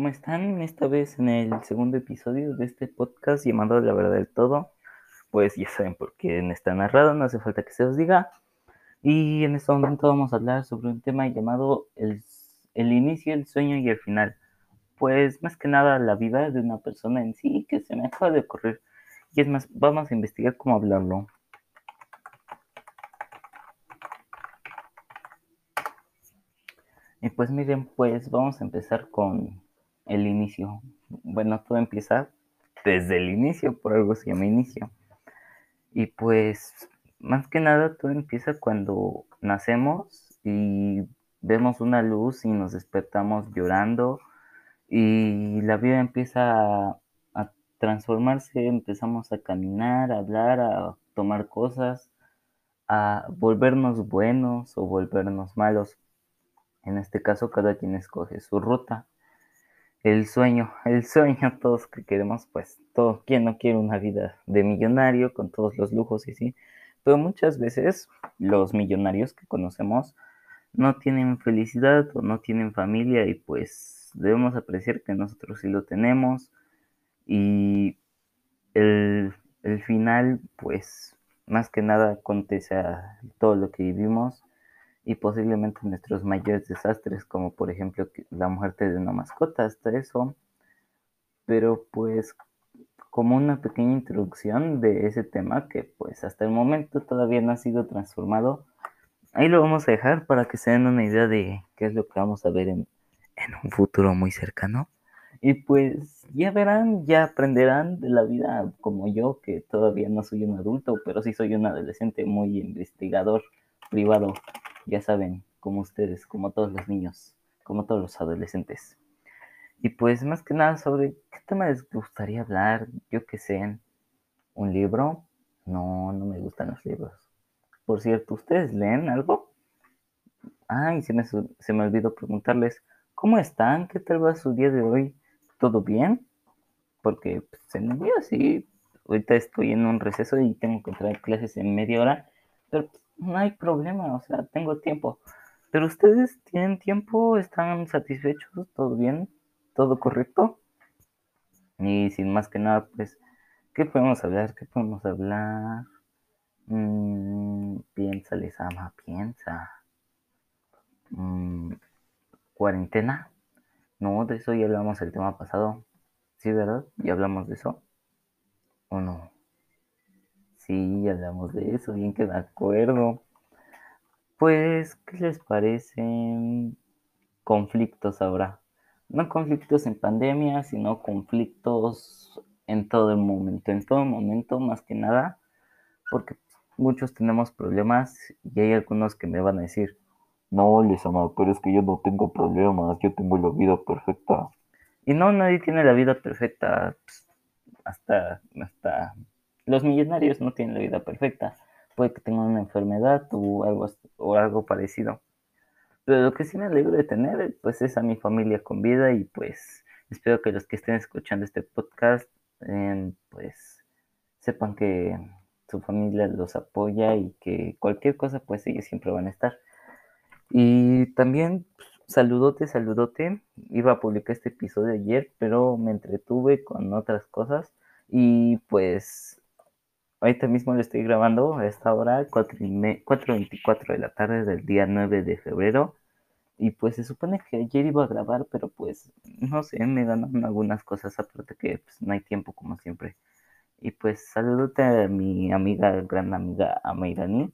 ¿cómo están? Esta vez en el segundo episodio de este podcast llamado La Verdad del Todo. Pues ya saben por quién está narrado, no hace falta que se os diga. Y en este momento vamos a hablar sobre un tema llamado el, el inicio, el sueño y el final. Pues más que nada la vida de una persona en sí que se me acaba de ocurrir. Y es más, vamos a investigar cómo hablarlo. Y pues miren, pues vamos a empezar con el inicio. Bueno, todo empieza desde el inicio, por algo se llama inicio. Y pues más que nada todo empieza cuando nacemos y vemos una luz y nos despertamos llorando y la vida empieza a, a transformarse, empezamos a caminar, a hablar, a tomar cosas, a volvernos buenos o volvernos malos. En este caso, cada quien escoge su ruta. El sueño, el sueño, todos que queremos, pues, todo, quien no quiere una vida de millonario con todos los lujos y sí, pero muchas veces los millonarios que conocemos no tienen felicidad o no tienen familia y pues debemos apreciar que nosotros sí lo tenemos y el, el final, pues, más que nada acontece a todo lo que vivimos y posiblemente nuestros mayores desastres, como por ejemplo la muerte de una mascota, hasta eso. Pero pues como una pequeña introducción de ese tema que pues hasta el momento todavía no ha sido transformado, ahí lo vamos a dejar para que se den una idea de qué es lo que vamos a ver en, en un futuro muy cercano. Y pues ya verán, ya aprenderán de la vida como yo, que todavía no soy un adulto, pero sí soy un adolescente muy investigador privado ya saben, como ustedes, como todos los niños, como todos los adolescentes. Y pues más que nada sobre qué tema les gustaría hablar, yo que sé, un libro. No, no me gustan los libros. Por cierto, ¿ustedes leen algo? Ay, se me, se me olvidó preguntarles, ¿cómo están? ¿Qué tal va su día de hoy? ¿Todo bien? Porque pues, en el día sí, ahorita estoy en un receso y tengo que entrar clases en media hora, pero pues, no hay problema, o sea, tengo tiempo. Pero ustedes tienen tiempo, están satisfechos, todo bien, todo correcto. Y sin más que nada, pues, ¿qué podemos hablar? ¿Qué podemos hablar? Mm, piensa, les ama, piensa. ¿Cuarentena? No, de eso ya hablamos el tema pasado. ¿Sí, verdad? ¿Ya hablamos de eso? ¿O no? Sí, hablamos de eso, bien que de acuerdo. Pues, ¿qué les parecen conflictos ahora? No conflictos en pandemia, sino conflictos en todo el momento, en todo momento más que nada, porque muchos tenemos problemas y hay algunos que me van a decir, no, Lisama, pero es que yo no tengo problemas, yo tengo la vida perfecta. Y no, nadie tiene la vida perfecta, pues, hasta, hasta los millonarios no tienen la vida perfecta. Puede que tengan una enfermedad o algo, o algo parecido. Pero lo que sí me alegro de tener, pues, es a mi familia con vida y pues espero que los que estén escuchando este podcast, eh, pues, sepan que su familia los apoya y que cualquier cosa, pues, ellos siempre van a estar. Y también, saludote, saludote. Iba a publicar este episodio ayer, pero me entretuve con otras cosas. Y pues Ahorita mismo lo estoy grabando a esta hora, 4.24 de la tarde del día 9 de febrero. Y pues se supone que ayer iba a grabar, pero pues no sé, me ganaron algunas cosas, aparte que pues, no hay tiempo como siempre. Y pues saludote a mi amiga, gran amiga Amairani,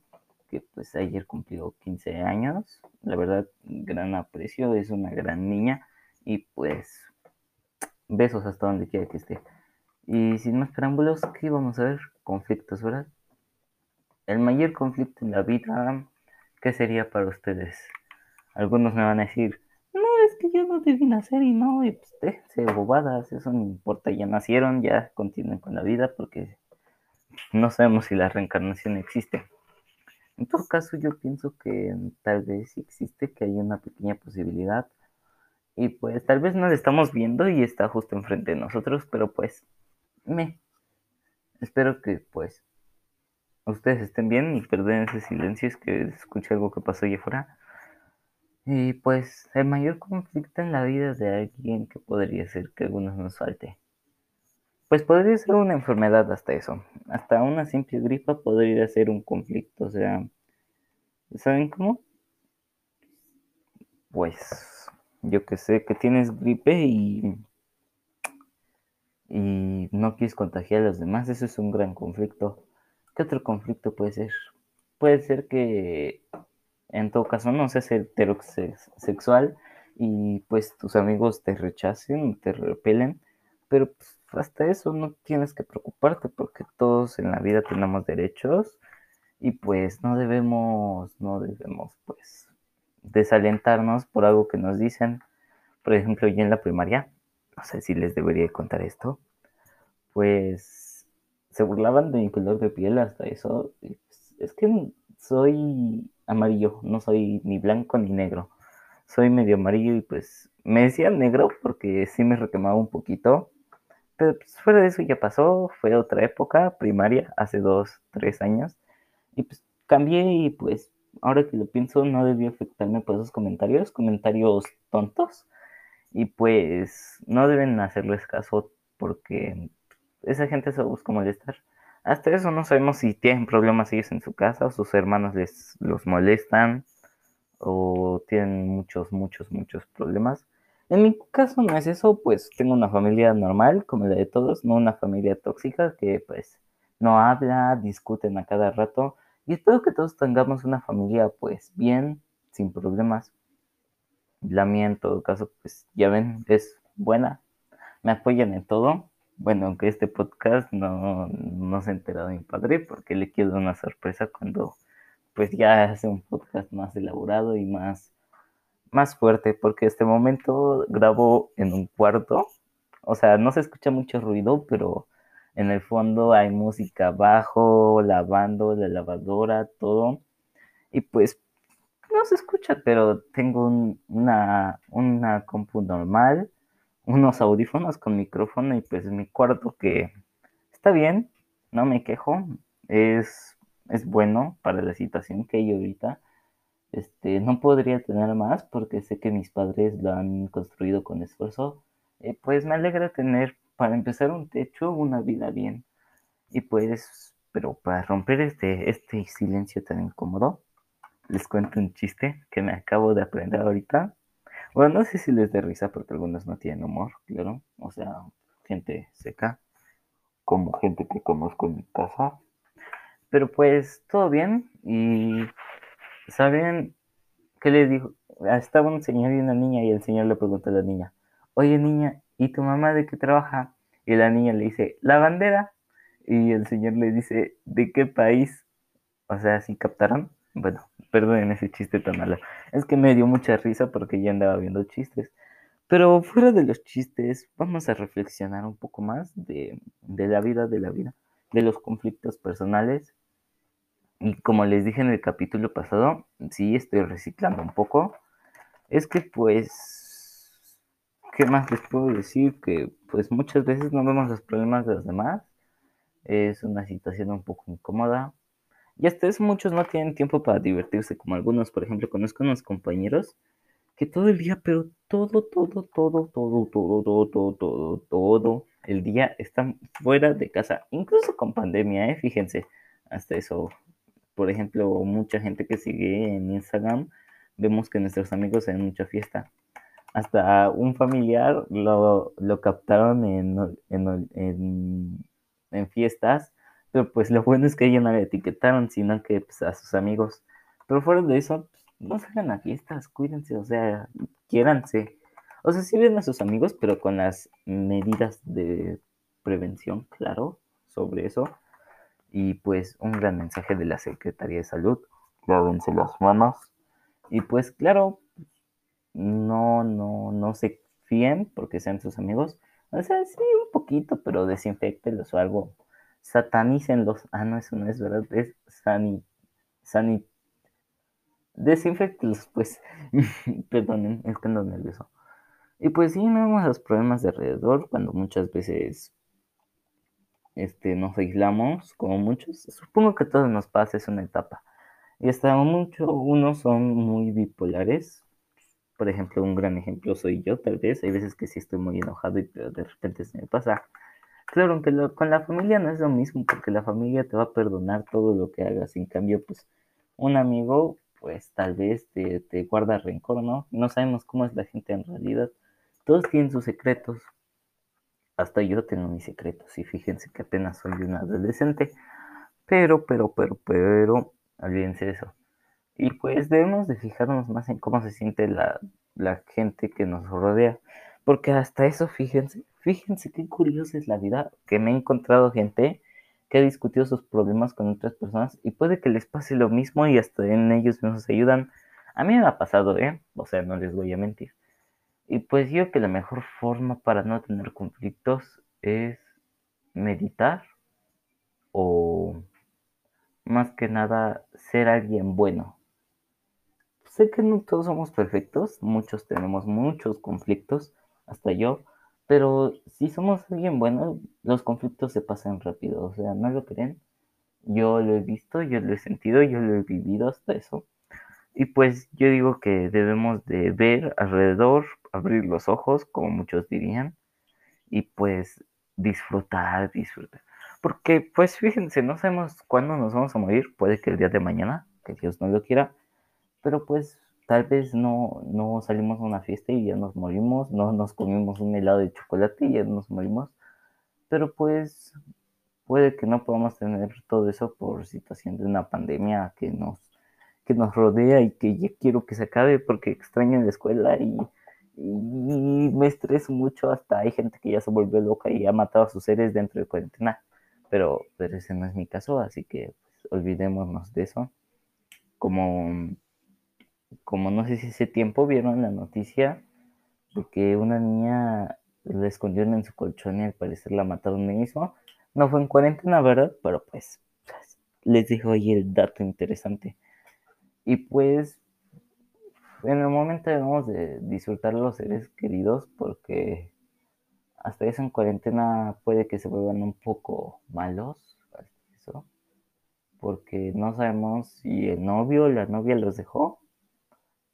que pues ayer cumplió 15 años. La verdad, gran aprecio, es una gran niña. Y pues besos hasta donde quiera que esté. Y sin más preámbulos, ¿qué vamos a ver? Conflictos, ¿verdad? El mayor conflicto en la vida, ¿qué sería para ustedes? Algunos me van a decir, no, es que yo no debí nacer y no, y pues déjense bobadas, eso no importa, ya nacieron, ya continúen con la vida porque no sabemos si la reencarnación existe. En todo caso, yo pienso que tal vez existe, que hay una pequeña posibilidad. Y pues tal vez no la estamos viendo y está justo enfrente de nosotros, pero pues me. Espero que pues ustedes estén bien y perdonen ese silencio, es que escuché algo que pasó allá afuera. Y pues el mayor conflicto en la vida de alguien que podría ser que algunos nos falte. Pues podría ser una enfermedad hasta eso. Hasta una simple gripa podría ser un conflicto. O sea, ¿saben cómo? Pues yo que sé, que tienes gripe y, y no quieres contagiar a los demás. Eso es un gran conflicto. ¿Qué otro conflicto puede ser? Puede ser que en todo caso no seas heterosexual y pues tus amigos te rechacen, te repelen, pero pues, hasta eso no tienes que preocuparte porque todos en la vida tenemos derechos y pues no debemos, no debemos pues desalentarnos por algo que nos dicen. Por ejemplo, yo en la primaria, no sé si les debería contar esto, pues se burlaban de mi color de piel hasta eso. Pues, es que soy amarillo, no soy ni blanco ni negro. Soy medio amarillo y pues me decían negro porque sí me requemaba un poquito. Pero pues fuera de eso ya pasó, fue otra época, primaria, hace dos, tres años. Y pues cambié y pues ahora que lo pienso no debió afectarme por esos comentarios, comentarios tontos. Y pues no deben hacerles caso porque esa gente se busca molestar. Hasta eso no sabemos si tienen problemas ellos en su casa o sus hermanos les los molestan o tienen muchos, muchos, muchos problemas. En mi caso no es eso, pues tengo una familia normal como la de todos, no una familia tóxica que pues no habla, discuten a cada rato y espero que todos tengamos una familia pues bien, sin problemas. La mía en todo caso pues ya ven, es buena, me apoyan en todo. Bueno, aunque este podcast no, no se ha enterado mi padre porque le quiero una sorpresa cuando pues ya hace un podcast más elaborado y más, más fuerte, porque este momento grabo en un cuarto, o sea, no se escucha mucho ruido, pero en el fondo hay música abajo, lavando, la lavadora, todo, y pues no se escucha, pero tengo una, una compu normal unos audífonos con micrófono y pues mi cuarto que está bien, no me quejo, es, es bueno para la situación que hay ahorita. Este, no podría tener más porque sé que mis padres lo han construido con esfuerzo. y pues me alegra tener, para empezar, un techo, una vida bien. Y pues, pero para romper este, este silencio tan incómodo, les cuento un chiste que me acabo de aprender ahorita. Bueno, no sé si les dé risa porque algunos no tienen humor, claro. O sea, gente seca, como gente que conozco en mi casa. Pero pues todo bien y ¿saben qué le dijo? Estaba un señor y una niña y el señor le preguntó a la niña, oye niña, ¿y tu mamá de qué trabaja? Y la niña le dice, la bandera. Y el señor le dice, ¿de qué país? O sea, ¿sí captaron? Bueno, perdonen ese chiste tan malo. Es que me dio mucha risa porque ya andaba viendo chistes. Pero fuera de los chistes, vamos a reflexionar un poco más de, de la vida, de la vida, de los conflictos personales. Y como les dije en el capítulo pasado, sí estoy reciclando un poco. Es que pues, ¿qué más les puedo decir? Que pues muchas veces no vemos los problemas de los demás. Es una situación un poco incómoda. Y hasta eso muchos no tienen tiempo para divertirse, como algunos, por ejemplo, conozco unos compañeros que todo el día, pero todo, todo, todo, todo, todo, todo, todo, todo, todo el día están fuera de casa, incluso con pandemia, ¿eh? Fíjense, hasta eso. Por ejemplo, mucha gente que sigue en Instagram, vemos que nuestros amigos en mucha fiesta. Hasta un familiar lo, lo captaron en, en, en, en fiestas pero pues lo bueno es que ellos no le etiquetaron, sino que pues, a sus amigos. Pero fuera de eso, pues, no salgan a fiestas, cuídense, o sea, quiéranse. O sea, sí ven a sus amigos, pero con las medidas de prevención, claro, sobre eso. Y pues un gran mensaje de la Secretaría de Salud, lávense las manos. Y pues claro, no, no, no se fíen porque sean sus amigos. O sea, sí, un poquito, pero desinfectenlos o algo satanícenlos. Ah, no, eso no es verdad, es sani, sani, desinfectenlos, pues. Perdonen, es que ando nervioso. Y pues sí, vemos los problemas de alrededor cuando muchas veces este, nos aislamos, como muchos. Supongo que todo nos pasa, es una etapa. Y hasta mucho, unos son muy bipolares, Por ejemplo, un gran ejemplo soy yo, tal vez. Hay veces que sí estoy muy enojado y de repente se me pasa. Claro, aunque con la familia no es lo mismo, porque la familia te va a perdonar todo lo que hagas. En cambio, pues un amigo, pues tal vez te, te guarda rencor, ¿no? No sabemos cómo es la gente en realidad. Todos tienen sus secretos. Hasta yo tengo mis secretos. Y fíjense que apenas soy un adolescente. Pero, pero, pero, pero, olvídense de eso. Y pues debemos de fijarnos más en cómo se siente la, la gente que nos rodea. Porque hasta eso, fíjense, fíjense qué curiosa es la vida, que me he encontrado gente que ha discutido sus problemas con otras personas y puede que les pase lo mismo y hasta en ellos mismos ayudan. A mí me ha pasado, ¿eh? O sea, no les voy a mentir. Y pues yo que la mejor forma para no tener conflictos es meditar o más que nada ser alguien bueno. Sé que no todos somos perfectos, muchos tenemos muchos conflictos, hasta yo, pero si somos alguien bueno, los conflictos se pasan rápido, o sea, ¿no lo creen? Yo lo he visto, yo lo he sentido, yo lo he vivido hasta eso. Y pues yo digo que debemos de ver alrededor, abrir los ojos, como muchos dirían, y pues disfrutar, disfrutar. Porque pues fíjense, no sabemos cuándo nos vamos a morir, puede que el día de mañana, que Dios no lo quiera, pero pues tal vez no, no salimos a una fiesta y ya nos morimos, no nos comimos un helado de chocolate y ya nos morimos, pero pues puede que no podamos tener todo eso por situación de una pandemia que nos que nos rodea y que ya quiero que se acabe porque extraño la escuela y, me estreso mucho. Hasta hay gente que ya se volvió loca y ha matado a sus seres dentro de cuarentena. Pero, ese no es mi caso, así que pues, olvidémonos de eso. Como, como no sé si ese tiempo vieron la noticia de que una niña la escondieron en su colchón y al parecer la mataron mismo. No fue en cuarentena, ¿verdad? Pero pues, les dejo ahí el dato interesante. Y pues en el momento debemos de disfrutar los seres queridos porque hasta eso en cuarentena puede que se vuelvan un poco malos, porque no sabemos si el novio o la novia los dejó.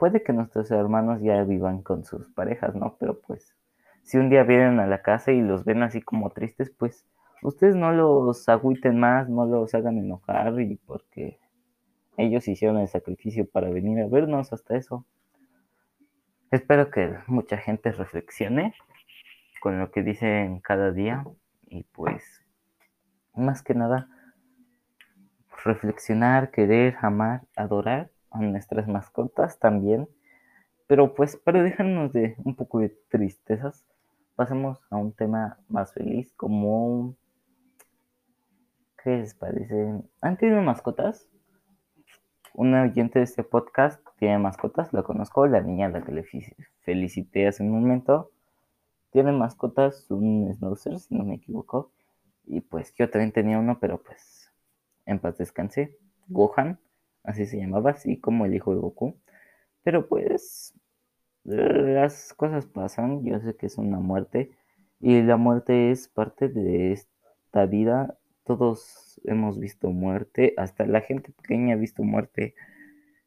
Puede que nuestros hermanos ya vivan con sus parejas, ¿no? Pero pues si un día vienen a la casa y los ven así como tristes, pues ustedes no los agüiten más, no los hagan enojar y porque ellos hicieron el sacrificio para venir a vernos hasta eso. Espero que mucha gente reflexione con lo que dicen cada día y pues más que nada reflexionar, querer, amar, adorar a nuestras mascotas también. Pero pues para dejarnos de un poco de tristezas, pasemos a un tema más feliz como... ¿Qué les parece? ¿Han tenido mascotas? una oyente de este podcast tiene mascotas, la conozco, la niña a la que le felicité hace un momento. Tiene mascotas, un schnauzer, si no me equivoco. Y pues yo también tenía uno, pero pues en paz descansé. Gohan, así se llamaba, así como el hijo de Goku. Pero pues las cosas pasan, yo sé que es una muerte. Y la muerte es parte de esta vida todos hemos visto muerte, hasta la gente pequeña ha visto muerte.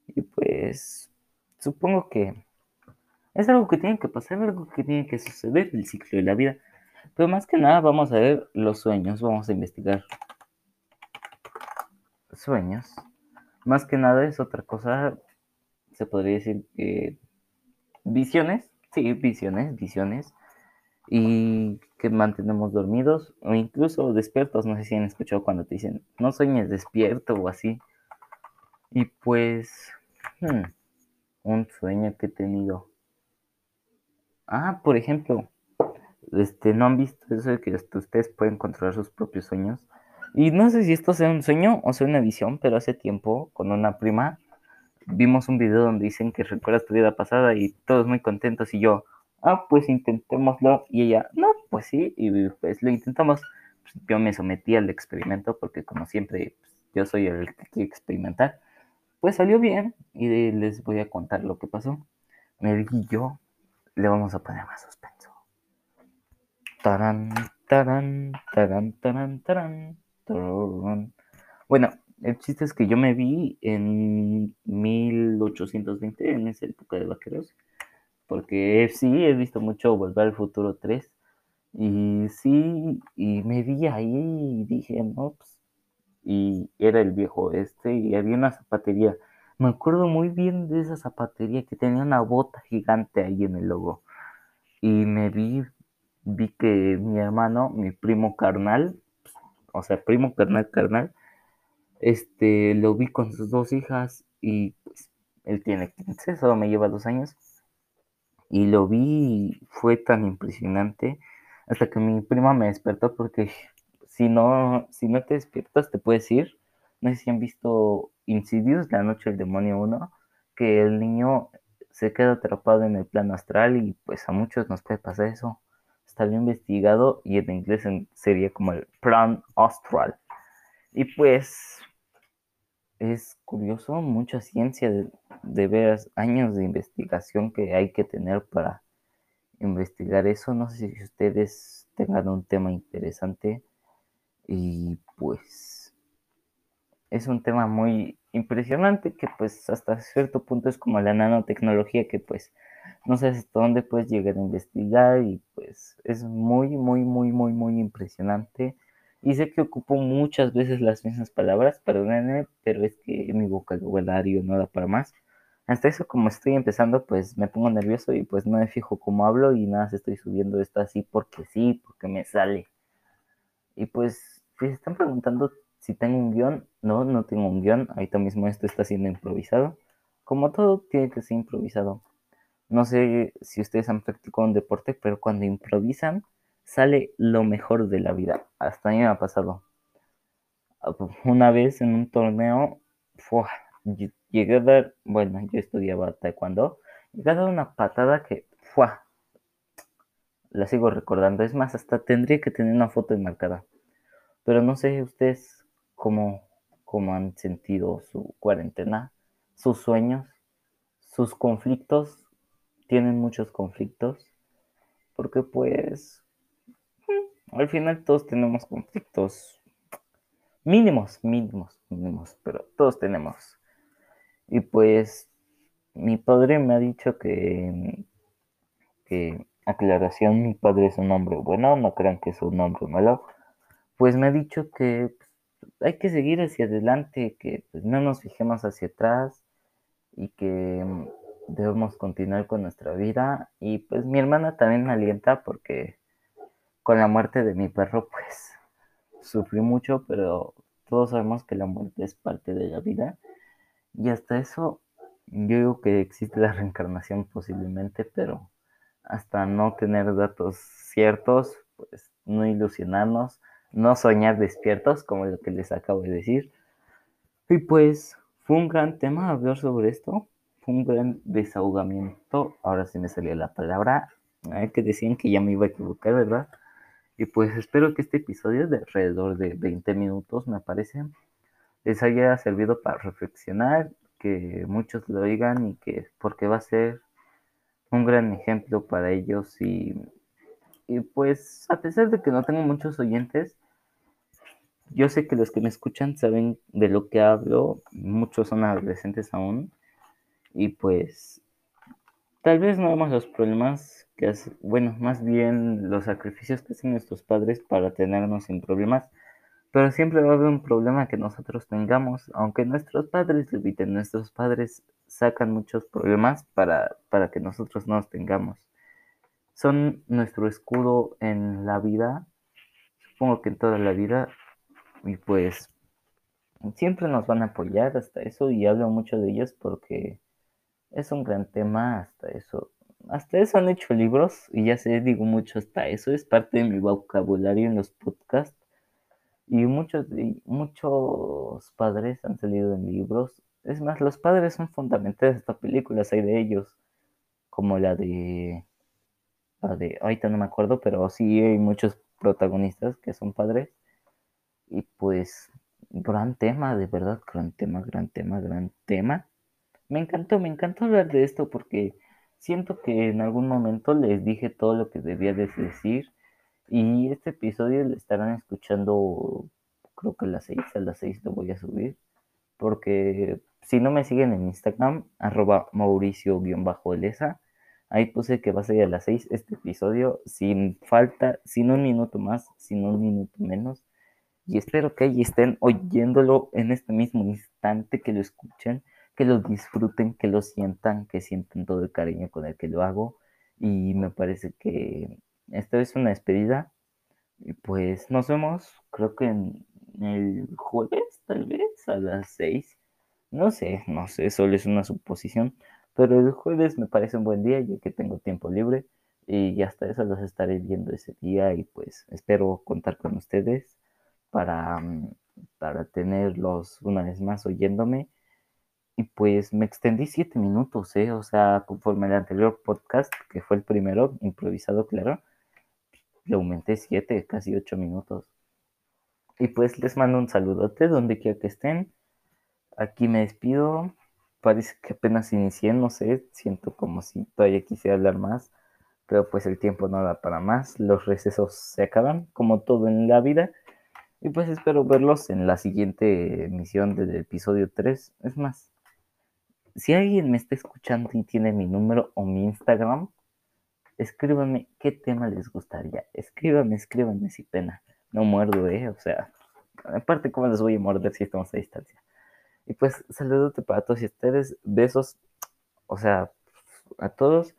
Y pues supongo que es algo que tiene que pasar, algo que tiene que suceder, el ciclo de la vida. Pero más que nada vamos a ver los sueños, vamos a investigar sueños. Más que nada es otra cosa, se podría decir que visiones, sí, visiones, visiones y que mantenemos dormidos o incluso despiertos. No sé si han escuchado cuando te dicen, no sueñes despierto o así. Y pues, hmm, un sueño que he tenido. Ah, por ejemplo, este, ¿no han visto eso de que ustedes pueden controlar sus propios sueños? Y no sé si esto sea un sueño o sea una visión, pero hace tiempo con una prima vimos un video donde dicen que recuerdas tu vida pasada y todos muy contentos y yo, ah, pues intentémoslo. Y ella, no, pues sí, y pues lo intentamos. Pues, yo me sometí al experimento porque como siempre pues, yo soy el que quiere experimentar. Pues salió bien y les voy a contar lo que pasó. Me y yo le vamos a poner más suspenso. Tarán, tarán, tarán, tarán, tarán. Bueno, el chiste es que yo me vi en 1820, en esa época de vaqueros, porque sí, he visto mucho Volver al Futuro 3. Y sí, y me vi ahí y dije, no, pues, y era el viejo este, y había una zapatería. Me acuerdo muy bien de esa zapatería que tenía una bota gigante ahí en el logo. Y me vi, vi que mi hermano, mi primo carnal, o sea, primo carnal carnal, este, lo vi con sus dos hijas y pues él tiene 15, solo me lleva dos años. Y lo vi y fue tan impresionante hasta que mi prima me despertó porque si no, si no te despiertas te puedes ir. No sé si han visto Insidious, La Noche del Demonio 1, que el niño se queda atrapado en el plano astral y pues a muchos nos puede pasar eso. Está bien investigado y en inglés sería como el plan astral. Y pues es curioso, mucha ciencia de, de veras, años de investigación que hay que tener para investigar eso. No sé si ustedes tengan un tema interesante y pues es un tema muy impresionante que pues hasta cierto punto es como la nanotecnología que pues no sé hasta dónde puedes llegar a investigar y pues es muy muy muy muy muy impresionante y sé que ocupo muchas veces las mismas palabras, perdónenme, pero es que mi vocabulario no da para más. Hasta eso, como estoy empezando, pues me pongo nervioso y pues no me fijo cómo hablo y nada, estoy subiendo esto así porque sí, porque me sale. Y pues, si están preguntando si tengo un guion, no, no tengo un guion, ahorita mismo esto está siendo improvisado. Como todo tiene que ser improvisado. No sé si ustedes han practicado un deporte, pero cuando improvisan, sale lo mejor de la vida. Hasta a mí me ha pasado. Una vez en un torneo, llegué a dar, bueno, yo estudiaba taekwondo, llegué a dar una patada que, fue, la sigo recordando. Es más, hasta tendría que tener una foto enmarcada. Pero no sé ustedes cómo, cómo han sentido su cuarentena, sus sueños, sus conflictos. Tienen muchos conflictos. Porque pues al final todos tenemos conflictos mínimos, mínimos, mínimos, pero todos tenemos. Y pues mi padre me ha dicho que, que aclaración, mi padre es un hombre bueno, no crean que es un hombre malo. Pues me ha dicho que pues, hay que seguir hacia adelante, que pues, no nos fijemos hacia atrás y que mm, debemos continuar con nuestra vida. Y pues mi hermana también me alienta porque con la muerte de mi perro, pues sufrí mucho, pero todos sabemos que la muerte es parte de la vida. Y hasta eso, yo digo que existe la reencarnación posiblemente, pero hasta no tener datos ciertos, pues no ilusionarnos, no soñar despiertos, como lo que les acabo de decir. Y pues fue un gran tema hablar sobre esto, fue un gran desahogamiento. Ahora sí me salió la palabra, que decían que ya me iba a equivocar, ¿verdad? Y pues espero que este episodio de alrededor de 20 minutos, me parece, les haya servido para reflexionar, que muchos lo oigan y que porque va a ser un gran ejemplo para ellos y, y pues a pesar de que no tengo muchos oyentes, yo sé que los que me escuchan saben de lo que hablo, muchos son adolescentes aún y pues tal vez no vemos los problemas que bueno, más bien los sacrificios que hacen nuestros padres para tenernos sin problemas, pero siempre va a haber un problema que nosotros tengamos, aunque nuestros padres lo eviten, nuestros padres sacan muchos problemas para, para que nosotros no los tengamos. Son nuestro escudo en la vida, supongo que en toda la vida, y pues siempre nos van a apoyar hasta eso, y hablo mucho de ellos porque es un gran tema hasta eso hasta eso han hecho libros y ya sé, digo mucho hasta eso, es parte de mi vocabulario en los podcasts. Y muchos, muchos padres han salido en libros. Es más, los padres son fundamentales de estas películas, hay de ellos, como la de, la de, ahorita no me acuerdo, pero sí hay muchos protagonistas que son padres. Y pues, gran tema, de verdad, gran tema, gran tema, gran tema. Me encantó, me encantó hablar de esto porque Siento que en algún momento les dije todo lo que debía de decir y este episodio lo estarán escuchando creo que a las 6, a las 6 lo voy a subir porque si no me siguen en Instagram, arroba mauricio-elesa, Ahí puse que va a ser a las 6 este episodio, sin falta, sin un minuto más, sin un minuto menos. Y espero que ahí estén oyéndolo en este mismo instante, que lo escuchen, que lo disfruten, que lo sientan, que sientan todo el cariño con el que lo hago. Y me parece que esta es una despedida. Y pues nos vemos, creo que en el jueves, tal vez, a las 6. No sé, no sé, solo es una suposición. Pero el jueves me parece un buen día, ya que tengo tiempo libre. Y hasta eso los estaré viendo ese día. Y pues espero contar con ustedes para, mm, para tenerlos una vez más oyéndome. Y pues me extendí siete minutos, ¿eh? O sea, conforme el anterior podcast, que fue el primero, improvisado, claro, le aumenté siete, casi ocho minutos. Y pues les mando un saludote donde quiera que estén. Aquí me despido. Parece que apenas inicié, no sé, siento como si todavía quisiera hablar más, pero pues el tiempo no da para más, los recesos se acaban, como todo en la vida. Y pues espero verlos en la siguiente emisión del episodio 3. Es más, si alguien me está escuchando y tiene mi número o mi Instagram, escríbanme qué tema les gustaría. Escríbanme, escríbanme sin pena. No muerdo, eh. O sea, aparte, ¿cómo les voy a morder si estamos a distancia? Y pues, saludote para todos ustedes. Besos, o sea, a todos.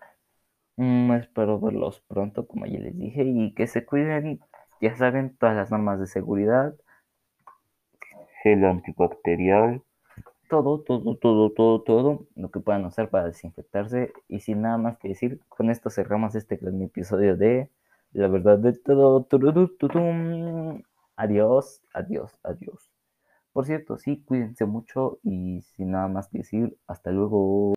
Mm, espero verlos pronto, como ya les dije, y que se cuiden. Ya saben, todas las normas de seguridad. Gel antibacterial todo, todo, todo, todo, todo lo que puedan usar para desinfectarse. Y sin nada más que decir, con esto cerramos este gran episodio de La verdad de todo. Adiós, adiós, adiós. Por cierto, sí, cuídense mucho y sin nada más que decir, hasta luego.